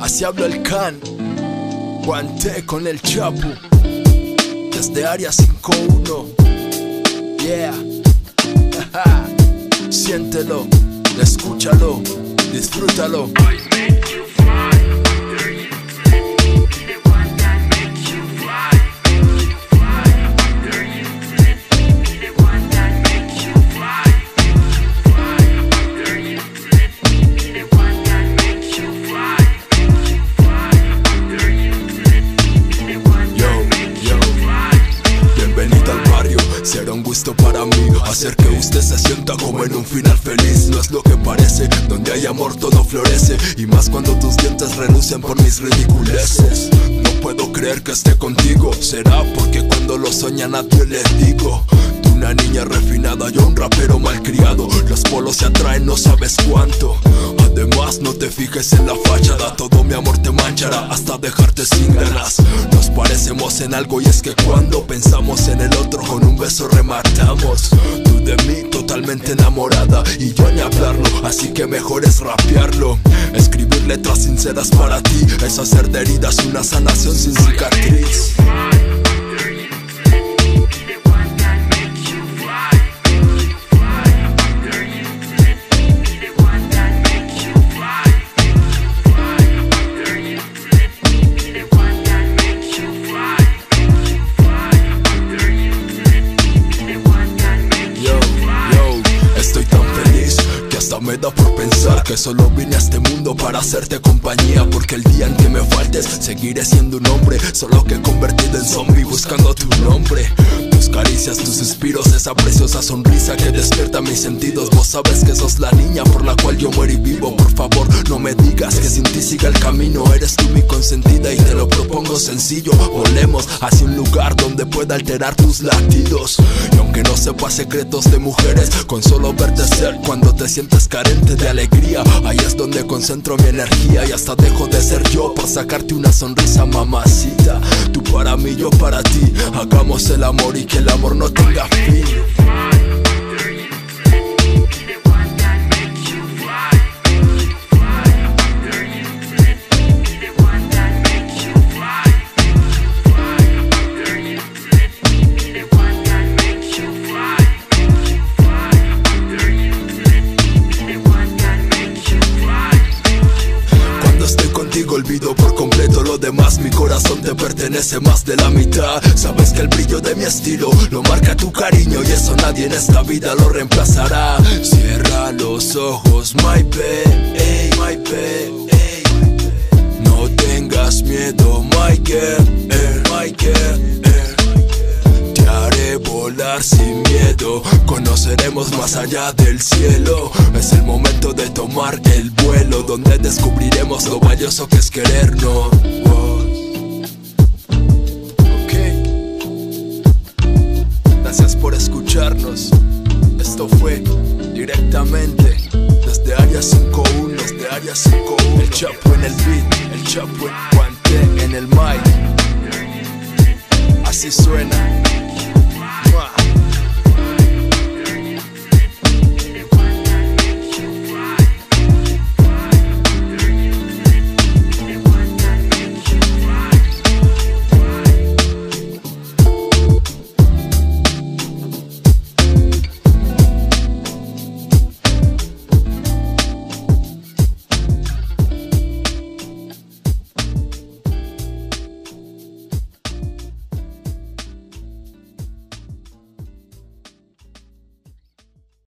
Así habla el can. Guante con el chapu. Desde área 51. Yeah. Siéntelo, escúchalo, disfrútalo. Gusto para mí hacer que usted se sienta como en un final feliz. No es lo que parece, donde hay amor todo florece, y más cuando tus dientes relucen por mis ridiculeces. No puedo creer que esté contigo, será porque cuando lo sueña nadie le digo. Tú una niña refinada, yo un rapero malcriado. Los polos se atraen, no sabes cuánto. No te fijes en la fachada, todo mi amor te manchará hasta dejarte sin ganas. Nos parecemos en algo y es que cuando pensamos en el otro con un beso rematamos. Tú de mí totalmente enamorada y yo ni hablarlo, así que mejor es rapearlo. Escribir letras sinceras para ti es hacer de heridas una sanación sin cicatriz. Me da por pensar que solo vine a este mundo para hacerte compañía. Porque el día en que me faltes, seguiré siendo un hombre, solo que convertido en zombie buscando tu nombre. Tus caricias, tus suspiros, esa preciosa sonrisa que despierta mis sentidos. Vos sabes que sos la niña por la cual yo muero y vivo. Por favor, no me digas que sin ti siga el camino. Eres tú mi te sencillo. Volemos hacia un lugar donde pueda alterar tus latidos. Y aunque no sepa secretos de mujeres, con solo verte ser cuando te sientes carente de alegría, ahí es donde concentro mi energía y hasta dejo de ser yo por sacarte una sonrisa, mamacita. Tú para mí, yo para ti. Hagamos el amor y que el amor no tenga fin. Mi corazón te pertenece más de la mitad Sabes que el brillo de mi estilo lo marca tu cariño Y eso nadie en esta vida lo reemplazará Cierra los ojos, my babe, ey, my babe, ey. No tengas miedo, my girl, eh, my girl, eh. Haré volar sin miedo, conoceremos más allá del cielo. Es el momento de tomar el vuelo, donde descubriremos lo valioso que es querernos. Gracias por escucharnos. Esto fue directamente desde Área 51, desde Área 51. El Chapo en el beat, el Chapo en guante en el mic. Así suena.